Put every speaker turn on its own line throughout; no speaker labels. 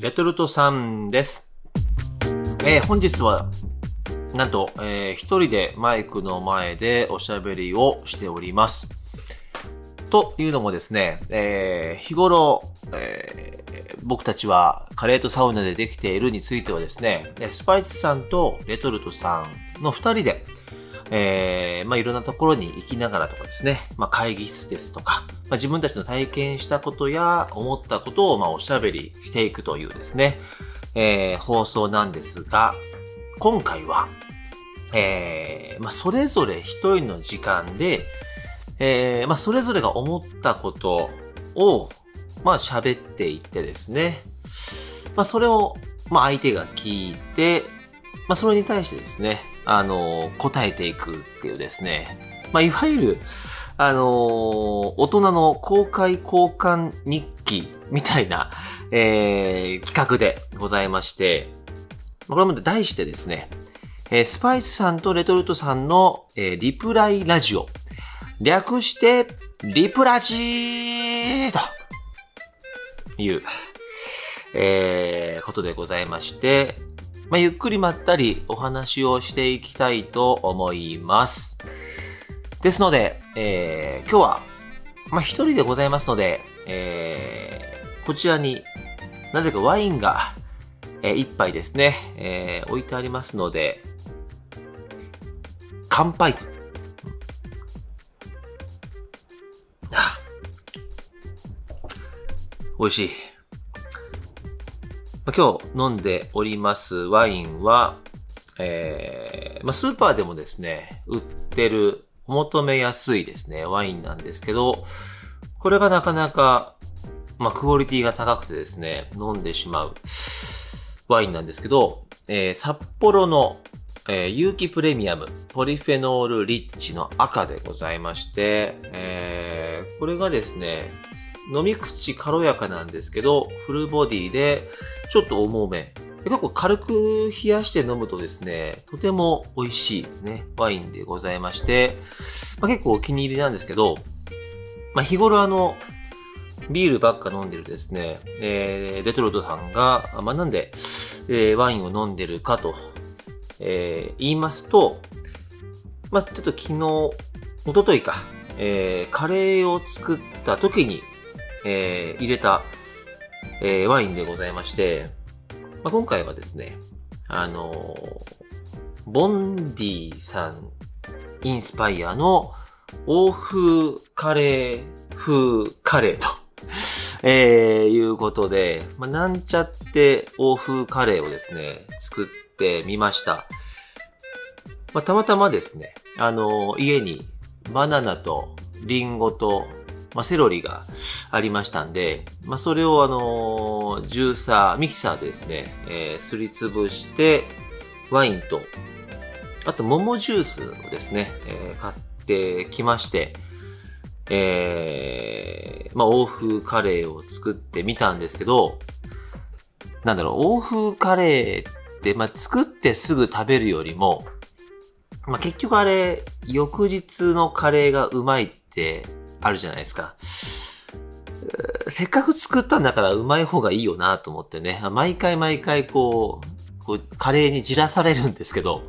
レトルトさんです。えー本日は、なんと、えー一人でマイクの前でおしゃべりをしております。というのもですね、えー日頃、えー僕たちはカレーとサウナでできているについてはですね、スパイスさんとレトルトさんの二人で、えーまあ、いろんなところに行きながらとかですね、まあ、会議室ですとか、まあ、自分たちの体験したことや思ったことを、まあ、おしゃべりしていくというですね、えー放送なんですが、今回は、えーまあ、それぞれ一人の時間で、えーまあ、それぞれが思ったことを、まあ、喋っていってですね、まあ、それを、まあ、相手が聞いて、まあ、それに対してですね、あの、答えていくっていうですね、まあ、いわゆる、あの大人の公開交換日記みたいな、えー企画でございまして、これも題してですね、えースパイスさんとレトルトさんの、えーリプライラジオ。略して、リプラジーという、えーことでございまして、まあ、ゆっくりまったりお話をしていきたいと思います。ですので、えー今日は、まあ、一人でございますので、えーこちらになぜかワインが、えー一杯ですね、えー置いてありますので、乾杯。あ美味しい。今日飲んでおりますワインは、えーまあ、スーパーでもですね、売ってる、お求めやすいですね、ワインなんですけど、これがなかなか、まあ、クオリティが高くてですね、飲んでしまうワインなんですけど、えー札幌の、えー有機プレミアム、ポリフェノールリッチの赤でございまして、えーこれがですね、飲み口軽やかなんですけど、フルボディで、ちょっと重め。結構軽く冷やして飲むとですね、とても美味しいね、ワインでございまして、まあ、結構お気に入りなんですけど、まあ、日頃あの、ビールばっか飲んでるですね、えー、レトルトさんが、まあ、なんで、えーワインを飲んでるかと、えー言いますと、まあ、ちょっと昨日、一昨日か、えーカレーを作った時に、えー入れた、えーワインでございまして、まあ、今回はですね、あのボンディさんインスパイアの欧風カレー風カレーと、えーいうことで、まあ、なんちゃって欧風カレーをですね、作ってみました。まあ、たまたまですね、あの家にバナナとリンゴと、まあ、セロリがありましたんで、まあ、それをあのジューサー、ミキサーでですね、えーすりつぶして、ワインと、あと桃ジュースをですね、えー買ってきまして、えーまあ、欧風カレーを作ってみたんですけど、なんだろう、欧風カレーって、まあ、作ってすぐ食べるよりも、まあ、結局あれ、翌日のカレーがうまいってあるじゃないですか。せっかく作ったんだからうまい方がいいよなと思ってね、毎回毎回こう、こうカレーにじらされるんですけど、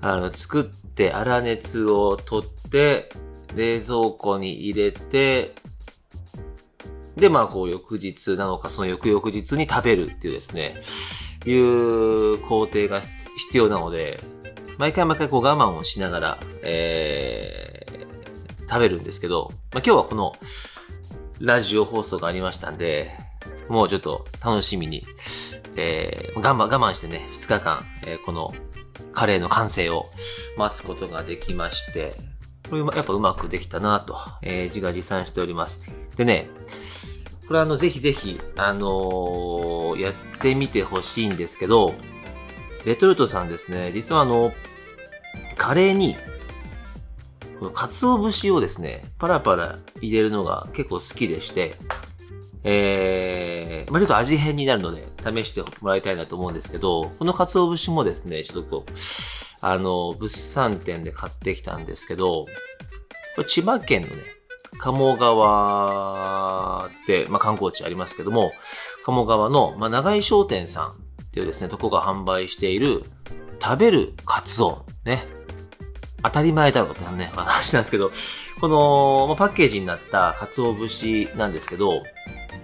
あの、作って粗熱を取って、冷蔵庫に入れて、で、まあ、こう、翌日なのか、その翌々日に食べるっていうですね、いう工程が必要なので、毎回毎回こう我慢をしながら、えー、食べるんですけど、まあ、今日はこの、ラジオ放送がありましたんで、もうちょっと楽しみに、えー、我慢、我慢してね、2日間、えーこのカレーの完成を待つことができまして、これやっぱうまくできたなと、えー自画自賛しております。でね、これあの、ぜひぜひ、あのーやってみてほしいんですけど、レトルトさんですね、実はあの、カレーに、この鰹節をですね、パラパラ入れるのが結構好きでして、えー、まあちょっと味変になるので、試してもらいたいなと思うんですけど、この鰹節もですね、ちょっとこう、あの、物産展で買ってきたんですけど、これ千葉県のね、鴨川って、まあ、観光地ありますけども、鴨川の、まあ、長井商店さんっていうですね、とこが販売している、食べるカツオ。ね。当たり前だろうってね、話なんですけど、この、まあ、パッケージになった鰹節なんですけど、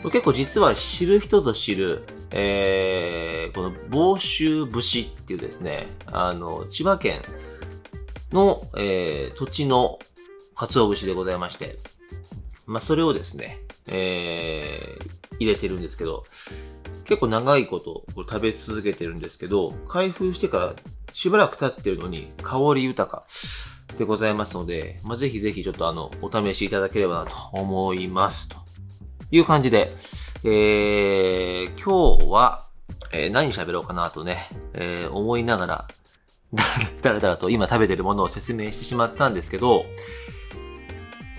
結構実は知る人ぞ知る、えー、この房州節っていうですね、あの、千葉県の、えー、土地の鰹節でございまして、まあ、それをですね、えー、入れてるんですけど、結構長いことこれ食べ続けてるんですけど、開封してからしばらく経ってるのに香り豊かでございますので、まあ、ぜひぜひちょっとあの、お試しいただければなと思います。という感じで、えー、今日は、えー、何喋ろうかなとね、えー、思いながら、だらだらと今食べてるものを説明してしまったんですけど、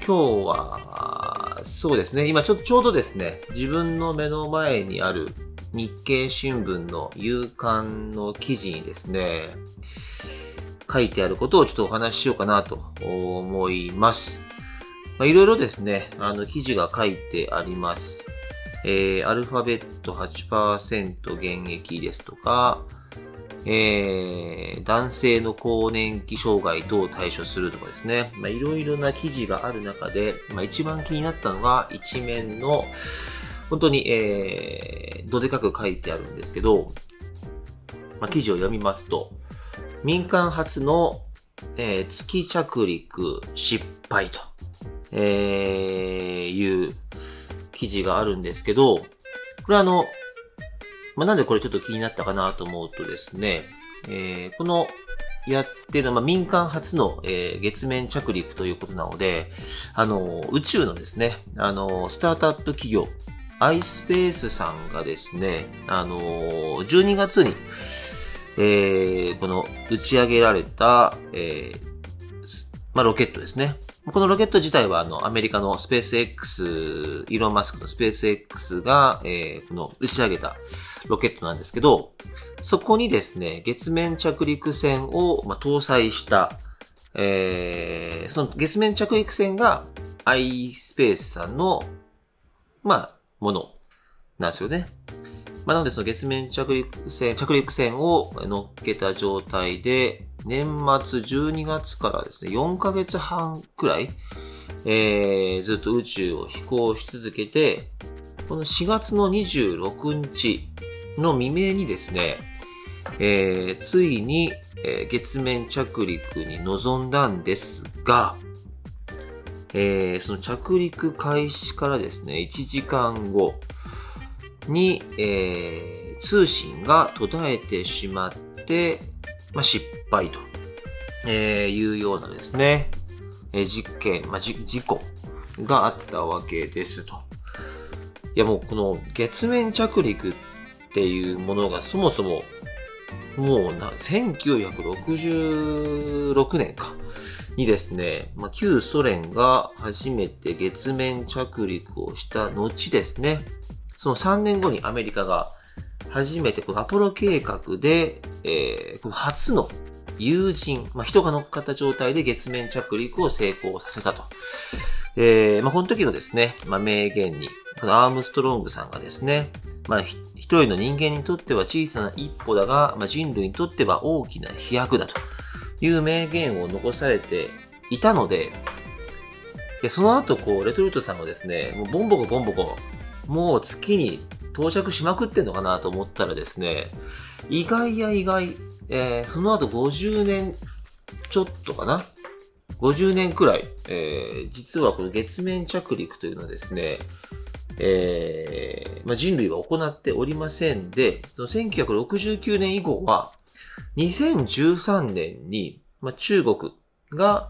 今日は、そうですね、今ちょちょうどですね、自分の目の前にある日経新聞の夕刊の記事にですね、書いてあることをちょっとお話ししようかなと思います。まいろいろですね、あの、記事が書いてあります。えー、アルファベット8%現役ですとか、えー、男性の更年期障害どう対処するとかですね、まあ、いろいろな記事がある中で、まあ、一番気になったのが一面の、本当に、えー、どでかく書いてあるんですけど、まあ、記事を読みますと、民間初の、えー、月着陸失敗と、えー、いう記事があるんですけど、これあの、まあ、なんでこれちょっと気になったかなと思うとですね、えー、このやってる、まあ、民間初の、えー、月面着陸ということなので、あの、宇宙のですね、あの、スタートアップ企業、iSpace さんがですね、あの、12月に、えー、この打ち上げられた、えー、まあ、ロケットですね。このロケット自体は、あの、アメリカのスペース X、イーロン・マスクのスペース X が、えー、この打ち上げたロケットなんですけど、そこにですね、月面着陸船を、まあ、搭載した、えー、その月面着陸船が iSpace さんの、まあ、ものなんですよね。まあ、なのでその月面着陸船、着陸船を乗っけた状態で、年末12月からですね、4ヶ月半くらい、えー、ずっと宇宙を飛行し続けて、この4月の26日の未明にですね、えー、ついに、えー、月面着陸に臨んだんですが、えー、その着陸開始からですね、1時間後に、えー、通信が途絶えてしまって、まあ、失敗と、えいうようなですね、え実験、まあ、事故があったわけですと。いやもうこの月面着陸っていうものがそもそももうな、1966年か。にですね、まあ、旧ソ連が初めて月面着陸をした後ですね、その3年後にアメリカが初めてこのアポロ計画で、えー、初の友人、まあ、人が乗っかった状態で月面着陸を成功させたと。えー、まあ、この時のですね、まあ、名言に、このアームストロングさんがですね、まあ、一人の人間にとっては小さな一歩だが、まあ、人類にとっては大きな飛躍だという名言を残されていたので、でその後、こう、レトルトさんがですね、もうボンボコボンボコ、もう月に到着しまくってんのかなと思ったらですね、意外や意外、えー、その後50年ちょっとかな？50年くらい、えー、実はこの月面着陸というのはですね、えーまあ、人類は行っておりませんで、その1969年以降は、2013年に、まあ、中国が、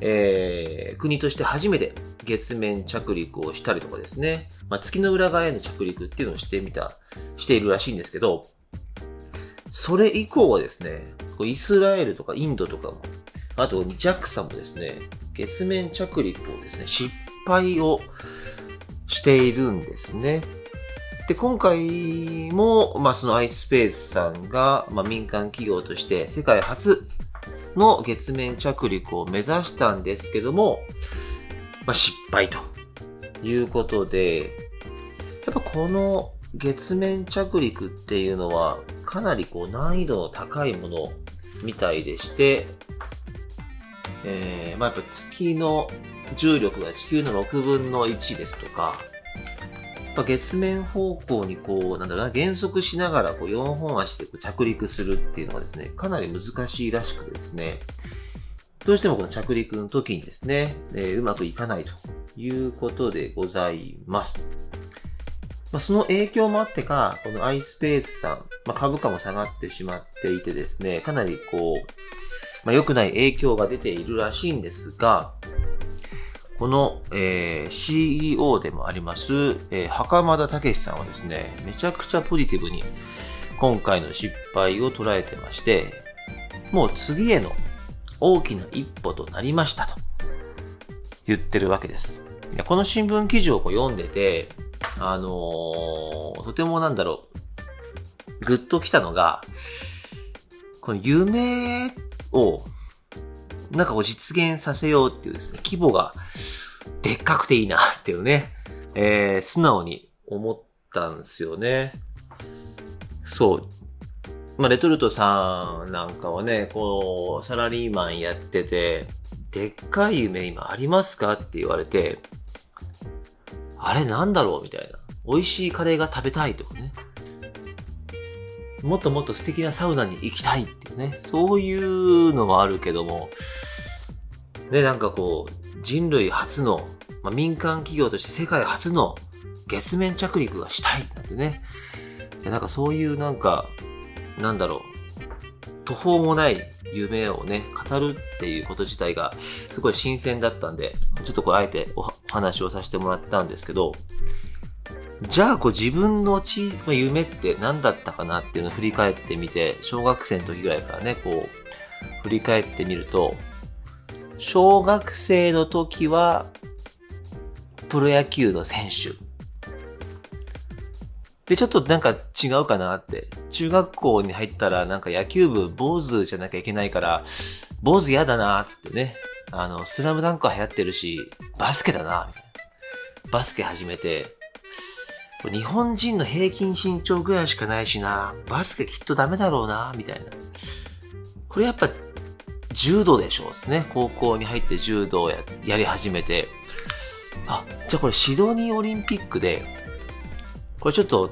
えー、国として初めて月面着陸をしたりとかですね、まあ、月の裏側への着陸っていうのをしてみた、しているらしいんですけど、それ以降はですね、イスラエルとかインドとかも、あと JAXA もですね、月面着陸をですね、失敗をしているんですね。で、今回も、まあ、その iSpace さんが、まあ、民間企業として世界初の月面着陸を目指したんですけども、まあ、失敗ということで、やっぱこの月面着陸っていうのはかなりこう難易度の高いものみたいでして、えー、まあやっぱ月の重力が地球の6分の1ですとか、ぱ月面方向にこう、なんだろうな、減速しながらこう4本足でこう着陸するっていうのがですね、かなり難しいらしくてですね、どうしてもこの着陸の時にですね、えー、うまくいかないということでございます。まあ、その影響もあってか、この iSpace さん、まあ、株価も下がってしまっていてですね、かなりこう、まあ、良くない影響が出ているらしいんですが、この、えー、CEO でもあります、えー、袴田武さんはですね、めちゃくちゃポジティブに今回の失敗を捉えてまして、もう次への大きな一歩となりましたと言ってるわけです。この新聞記事をこう読んでて、あのー、とてもなんだろう、ぐっと来たのが、この夢をなんかこう実現させようっていうですね、規模がでっかくていいなっていうね、えー、素直に思ったんですよね。そう。まあ、レトルトさんなんかはね、こう、サラリーマンやってて、でっかい夢今ありますかって言われて、あれなんだろうみたいな。美味しいカレーが食べたいとかね。もっともっと素敵なサウナに行きたいっていうね。そういうのもあるけども、で、なんかこう、人類初の、まあ、民間企業として世界初の月面着陸がしたいなんてね。なんかそういうなんか、なんだろう、途方もない夢をね、語るっていうこと自体がすごい新鮮だったんで、ちょっとこうあえてお話をさせてもらったんですけど、じゃあこう自分のち、まあ、夢って何だったかなっていうのを振り返ってみて、小学生の時ぐらいからね、こう、振り返ってみると、小学生の時は、プロ野球の選手。で、ちょっとなんか違うかなって。中学校に入ったらなんか野球部坊主じゃなきゃいけないから、坊主嫌だなつってね。あの、スラムダンクは流行ってるし、バスケだなみたいな。バスケ始めて、日本人の平均身長ぐらいしかないしな、バスケきっとダメだろうな、みたいな。これやっぱ柔道でしょうですね。高校に入って柔道をややり始めて、あ、じゃあこれシドニーオリンピックで、これちょっと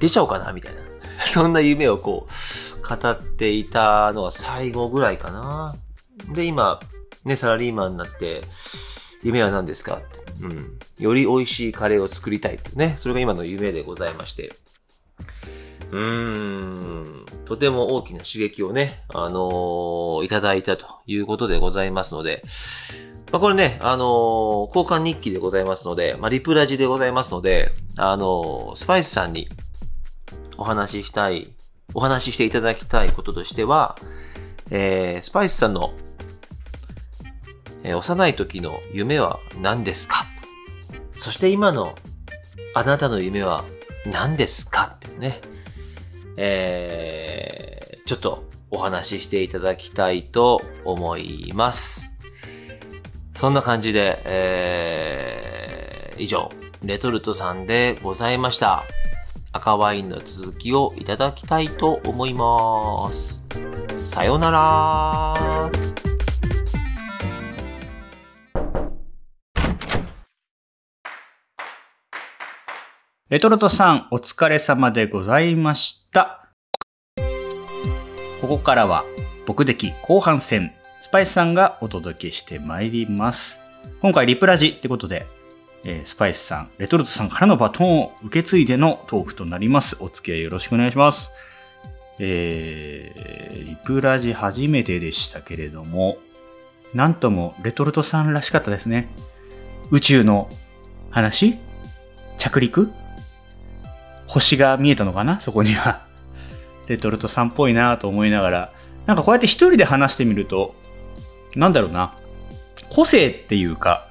出ちゃおうかな、みたいな。そんな夢をこう、語っていたのは最後ぐらいかな。で、今、ね、サラリーマンになって、夢は何ですかって。うん。より美味しいカレーを作りたいってね。それが今の夢でございまして。うーん、とても大きな刺激をね、あのー、いただいたということでございますので、まあ、これね、あのー、交換日記でございますので、まあ、リプラジでございますので、あのー、スパイスさんにお話ししたい、お話ししていただきたいこととしては、えー、スパイスさんの、え、幼い時の夢は何ですか？そして今のあなたの夢は何ですか？ってね。えー、ちょっとお話ししていただきたいと思います。そんな感じで、えー、以上、レトルトさんでございました。赤ワインの続きをいただきたいと思います。さよなら
レトルトさん、お疲れ様でございました。ここからは、僕的後半戦、スパイスさんがお届けしてまいります。今回、リプラジってことで、えー、スパイスさん、レトルトさんからのバトンを受け継いでのトークとなります。お付き合いよろしくお願いします。えー、リプラジ初めてでしたけれども、なんともレトルトさんらしかったですね。宇宙の話？着陸？星が見えたのかな？そこには。レトルトさんっぽいなと思いながら、なんかこうやって一人で話してみると、なんだろうな、個性っていうか、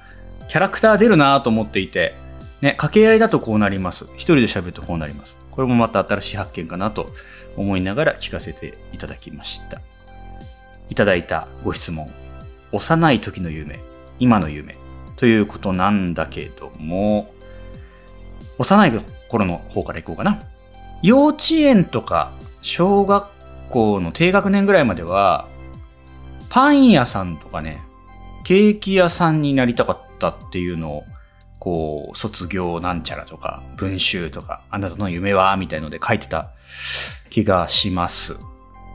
キャラクター出るなと思っていて、ね、掛け合いだとこうなります。一人で喋るとこうなります。これもまた新しい発見かなと思いながら聞かせていただきました。いただいたご質問。幼い時の夢、今の夢。ということなんだけども、幼い頃の方からいこうかな。幼稚園とか小学校の低学年ぐらいまでは、パン屋さんとかね、ケーキ屋さんになりたかったっていうのを、こう、卒業なんちゃらとか、文集とか、あなたの夢はみたいので書いてた気がします。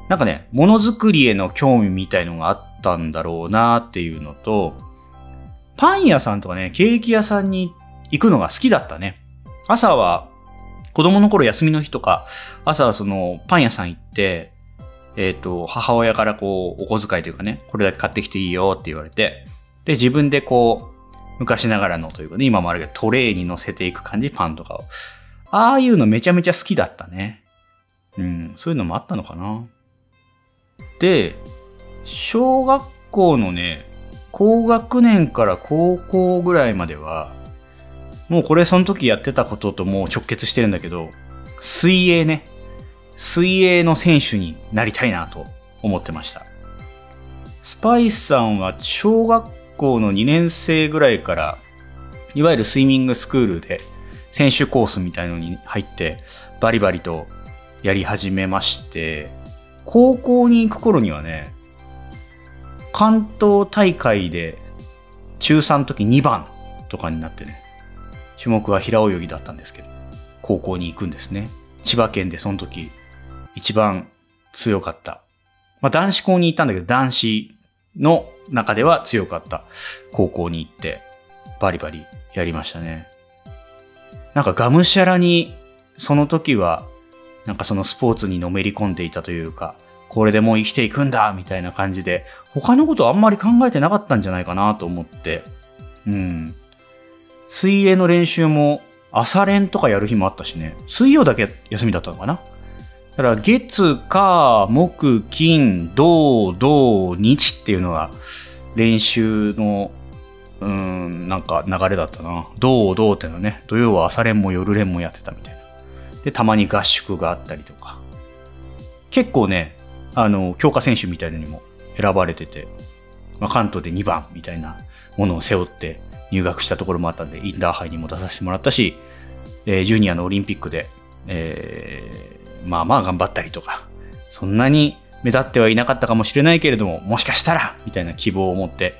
なんかね、ものづくりへの興味みたいのがあったんだろうなっていうのと、パン屋さんとかね、ケーキ屋さんに行くのが好きだったね。朝は、子供の頃休みの日とか、朝はそのパン屋さん行って、えっ、ー、と、母親からこう、お小遣いというかね、これだけ買ってきていいよって言われて、で、自分でこう、昔ながらのというかね、今もあるけど、トレーに乗せていく感じ、パンとかを。ああいうのめちゃめちゃ好きだったね。うん、そういうのもあったのかな。で、小学校のね、高学年から高校ぐらいまでは、もうこれその時やってたことともう直結してるんだけど、水泳ね。水泳の選手になりたいなと思ってました。スパイスさんは小学校の2年生ぐらいから、いわゆるスイミングスクールで選手コースみたいのに入ってバリバリとやり始めまして、高校に行く頃にはね、関東大会で中3の時2番とかになってね、種目は平泳ぎだったんですけど、高校に行くんですね。千葉県でその時一番強かった。まあ男子校に行ったんだけど、男子の中では強かった高校に行って、バリバリやりましたね。なんかがむしゃらに、その時は、なんかそのスポーツにのめり込んでいたというか、これでもう生きていくんだみたいな感じで、他のことあんまり考えてなかったんじゃないかなと思って、うん。水泳の練習も朝練とかやる日もあったしね、水曜だけ休みだったのかなだから月、火、木、金、土、土、日っていうのが練習の、うん、なんか流れだったな。土、土ってのはね、土曜は朝練も夜練もやってたみたいな。で、たまに合宿があったりとか。結構ね、あの、強化選手みたいなのにも選ばれてて、まあ、関東で2番みたいなものを背負って入学したところもあったんで、インターハイにも出させてもらったし、えー、ジュニアのオリンピックで、えー、まあまあ頑張ったりとか、そんなに目立ってはいなかったかもしれないけれども、もしかしたら、みたいな希望を持って、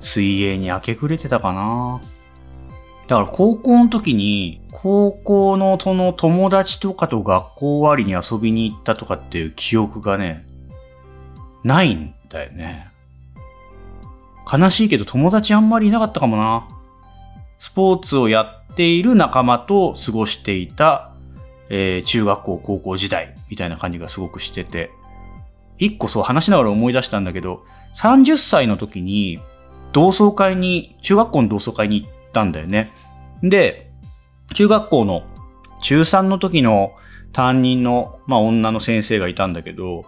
水泳に明け暮れてたかな。だから高校の時に、高校のその友達とかと学校終わりに遊びに行ったとかっていう記憶がね、ないんだよね。悲しいけど友達あんまりいなかったかもな。スポーツをやっている仲間と過ごしていたえー、中学校、高校時代みたいな感じがすごくしてて、一個そう話しながら思い出したんだけど、30歳の時に同窓会に、中学校の同窓会に行ったんだよね。で、中学校の中3の時の担任の、まあ、女の先生がいたんだけど、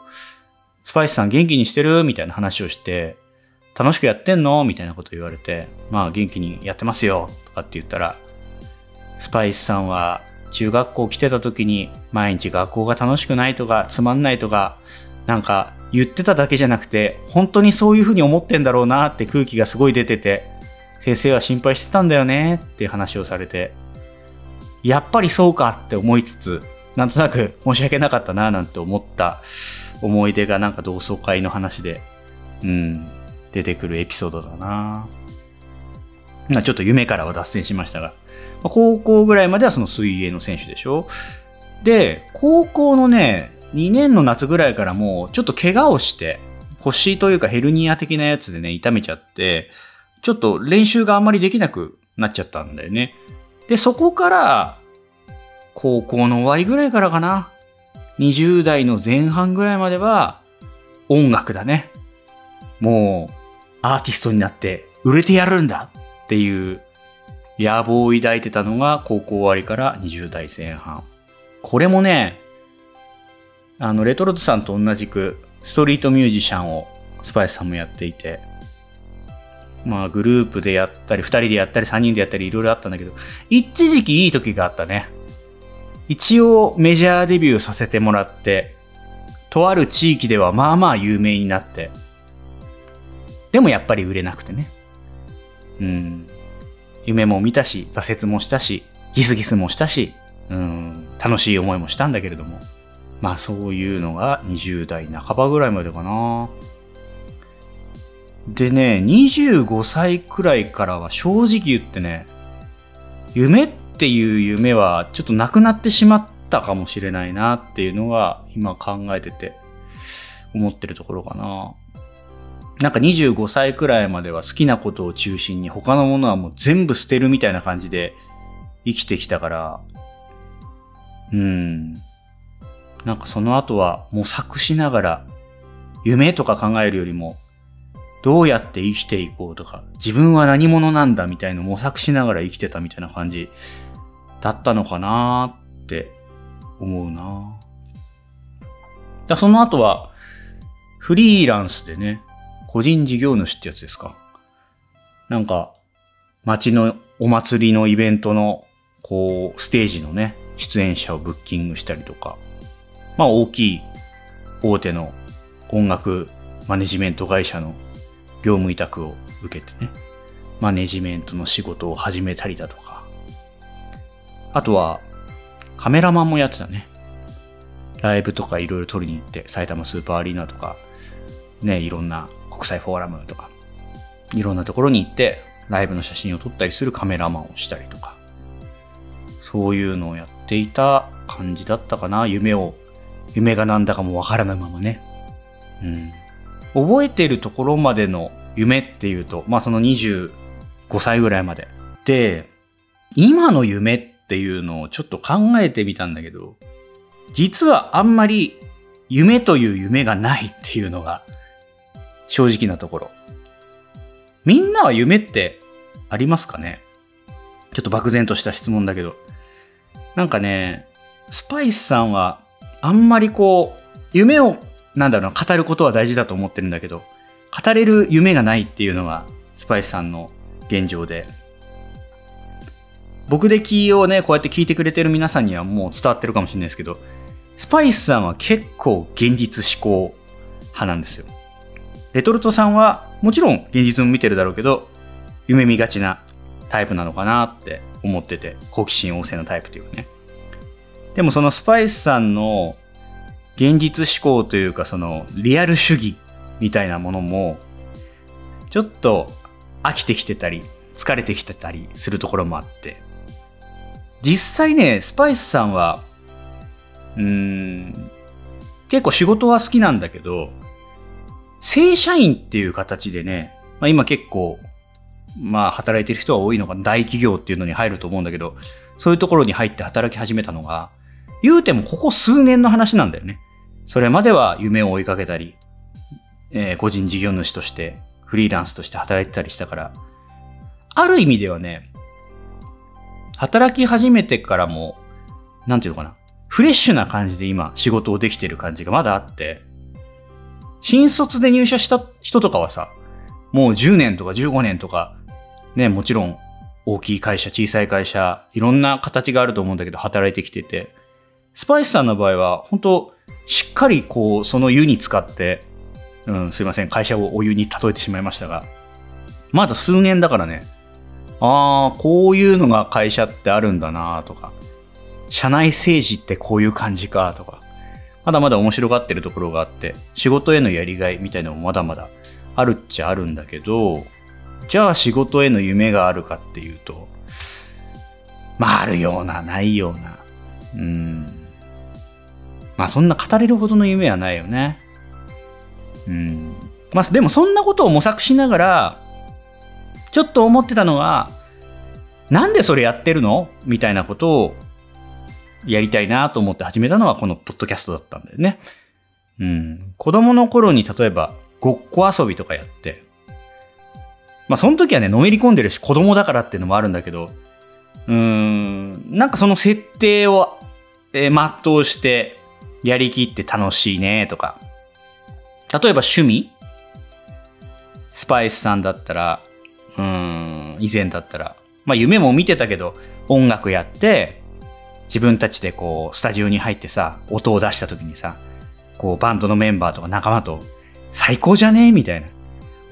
スパイスさん元気にしてる？みたいな話をして、楽しくやってんの？みたいなこと言われて、まあ元気にやってますよ。とかって言ったら、スパイスさんは中学校来てた時に毎日学校が楽しくないとかつまんないとかなんか言ってただけじゃなくて本当にそういうふうに思ってんだろうなって空気がすごい出てて先生は心配してたんだよねっていう話をされてやっぱりそうかって思いつつなんとなく申し訳なかったななんて思った思い出がなんか同窓会の話でうん。出てくるエピソードだなまちょっと夢からは脱線しましたがま高校ぐらいまではその水泳の選手でしょで、高校のね、2年の夏ぐらいからもうちょっと怪我をして、腰というかヘルニア的なやつでね、痛めちゃって、ちょっと練習があんまりできなくなっちゃったんだよね。で、そこから、高校の終わりぐらいからかな。20代の前半ぐらいまでは、音楽だね。もう、アーティストになって売れてやるんだっていう野望を抱いてたのが高校終わりから20代前半。これもね、あの、レトロトさんと同じくストリートミュージシャンをスパイスさんもやっていて、まあグループでやったり、2人でやったり、3人でやったりいろいろあったんだけど、一時期いい時があったね。一応メジャーデビューさせてもらって、とある地域ではまあまあ有名になって、でもやっぱり売れなくてね。うん。夢も見たし、挫折もしたし、ギスギスもしたし、うん、楽しい思いもしたんだけれども。まあそういうのが20代半ばぐらいまでかな。でね、25歳くらいからは正直言ってね、夢っていう夢はちょっとなくなってしまったかもしれないなっていうのが今考えてて思ってるところかな。なんか25歳くらいまでは好きなことを中心に他のものはもう全部捨てるみたいな感じで生きてきたから、うん。なんかその後は模索しながら夢とか考えるよりもどうやって生きていこうとか自分は何者なんだみたいな模索しながら生きてたみたいな感じだったのかなって思うなだその後はフリーランスでね個人事業主ってやつですか？なんか、街のお祭りのイベントの、こう、ステージのね、出演者をブッキングしたりとか、まあ大きい大手の音楽マネジメント会社の業務委託を受けてね、マネジメントの仕事を始めたりだとか、あとはカメラマンもやってたね。ライブとかいろいろ撮りに行って、埼玉スーパーアリーナとか、ね、いろんな国際フォーラムとか、いろんなところに行って、ライブの写真を撮ったりするカメラマンをしたりとか、そういうのをやっていた感じだったかな。夢を、夢がなんだかもわからないままね。うん。覚えてるところまでの夢っていうと、まあその25歳ぐらいまで。で、今の夢っていうのをちょっと考えてみたんだけど、実はあんまり夢という夢がないっていうのが正直なところ。みんなは夢ってありますかね？ちょっと漠然とした質問だけど。なんかね、スパイスさんはあんまりこう、夢を、なんだろう、語ることは大事だと思ってるんだけど、語れる夢がないっていうのがスパイスさんの現状で。僕でキをね、こうやって聞いてくれてる皆さんにはもう伝わってるかもしれないですけど、スパイスさんは結構現実思考派なんですよ。レトルトさんはもちろん現実も見てるだろうけど、夢見がちなタイプなのかなって思ってて、好奇心旺盛なタイプというかね。でもそのスパイスさんの現実思考というかそのリアル主義みたいなものも、ちょっと飽きてきてたり、疲れてきてたりするところもあって、実際ね、スパイスさんは、うーん、結構仕事は好きなんだけど、正社員っていう形でね、まあ今結構、まあ働いてる人は多いのかな、大企業っていうのに入ると思うんだけど、そういうところに入って働き始めたのが、言うてもここ数年の話なんだよね。それまでは夢を追いかけたり、えー個人事業主として、フリーランスとして働いてたりしたから、ある意味ではね、働き始めてからも、なんていうのかな、フレッシュな感じで今仕事をできてる感じがまだあって、新卒で入社した人とかはさ、もう10年とか15年とか、ね、もちろん大きい会社、小さい会社、いろんな形があると思うんだけど働いてきてて、スパイスさんの場合は、本当しっかりこう、その湯に使って、うん、すいません、会社をお湯に例えてしまいましたが、まだ数年だからね、ああ、こういうのが会社ってあるんだなとか、社内政治ってこういう感じかとか、まだまだ面白がってるところがあって、仕事へのやりがいみたいなのもまだまだあるっちゃあるんだけど、じゃあ仕事への夢があるかっていうと、まああるような、ないような。うん。まあそんな語れるほどの夢はないよね。うん。まあでもそんなことを模索しながら、ちょっと思ってたのは、なんでそれやってるの？みたいなことをやりたいなと思って始めたのがこのポッドキャストだったんだよね。うん。子供の頃に例えばごっこ遊びとかやって、まあその時はね、のめり込んでるし子供だからっていうのもあるんだけど、うーん、なんかその設定を、えー全うしてやりきって楽しいねとか、例えば趣味。スパイスさんだったら、うん、以前だったら、まあ夢も見てたけど、音楽やって、自分たちでこう、スタジオに入ってさ、音を出した時にさ、こう、バンドのメンバーとか仲間と、最高じゃね？えみたいな。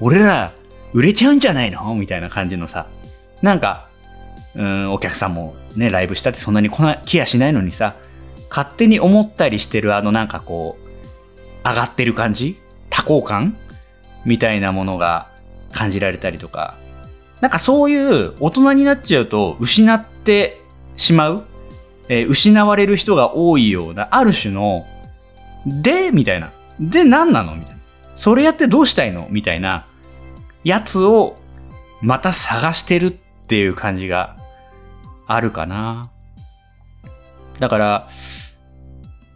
俺ら、売れちゃうんじゃないの？みたいな感じのさ、なんか、うん、お客さんもね、ライブしたってそんなに来な、来やしないのにさ、勝手に思ったりしてるあのなんかこう、上がってる感じ？多幸感？みたいなものが感じられたりとか、なんかそういう大人になっちゃうと失ってしまう、えー失われる人が多いような、ある種の、で、みたいな。で、何なのみたいな。それやってどうしたいのみたいな、やつをまた探してるっていう感じがあるかな。だから、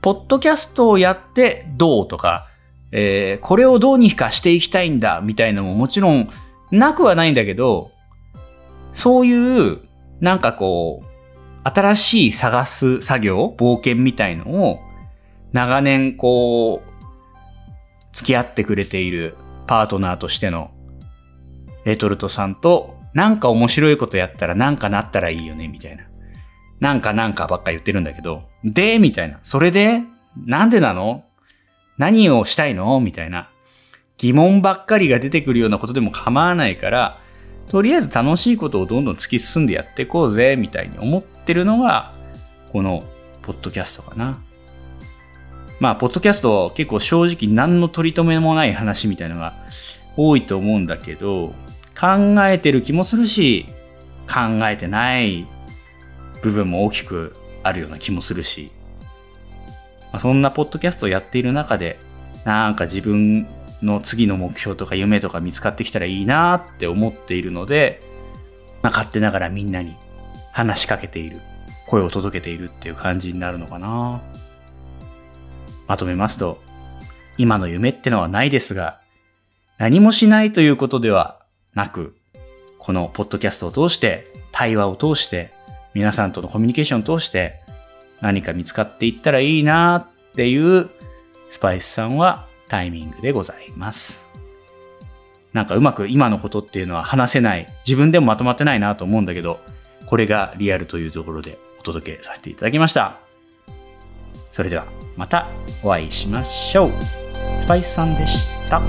ポッドキャストをやってどうとか、えーこれをどうにかしていきたいんだみたいのももちろんなくはないんだけど、そういう、なんかこう、新しい探す作業、冒険みたいのを、長年こう、付き合ってくれているパートナーとしてのレトルトさんと、なんか面白いことやったらなんかなったらいいよね、みたいな。なんかなんかばっか言ってるんだけど、で、みたいな。それでなんでなの？何をしたいの？みたいな。疑問ばっかりが出てくるようなことでも構わないから、とりあえず楽しいことをどんどん突き進んでやっていこうぜ、みたいに思っってるのが、この、ポッドキャストかな。まあ、ポッドキャスト結構正直何の取り留めもない話みたいなのが多いと思うんだけど、考えてる気もするし、考えてない部分も大きくあるような気もするし、まあ、そんなポッドキャストをやっている中で、なんか自分の次の目標とか夢とか見つかってきたらいいなって思っているので、まあ、勝手ながらみんなに話しかけている、声を届けているっていう感じになるのかな。まとめますと、今の夢ってのはないですが、何もしないということではなく、このポッドキャストを通して、対話を通して、皆さんとのコミュニケーションを通して、何か見つかっていったらいいなっていう、スパイスさんはタイミングでございます。なんかうまく今のことっていうのは話せない、自分でもまとまってないなと思うんだけど、これがリアルというところでお届けさせていただきました。それではまたお会いしましょう。スパイスさんでした。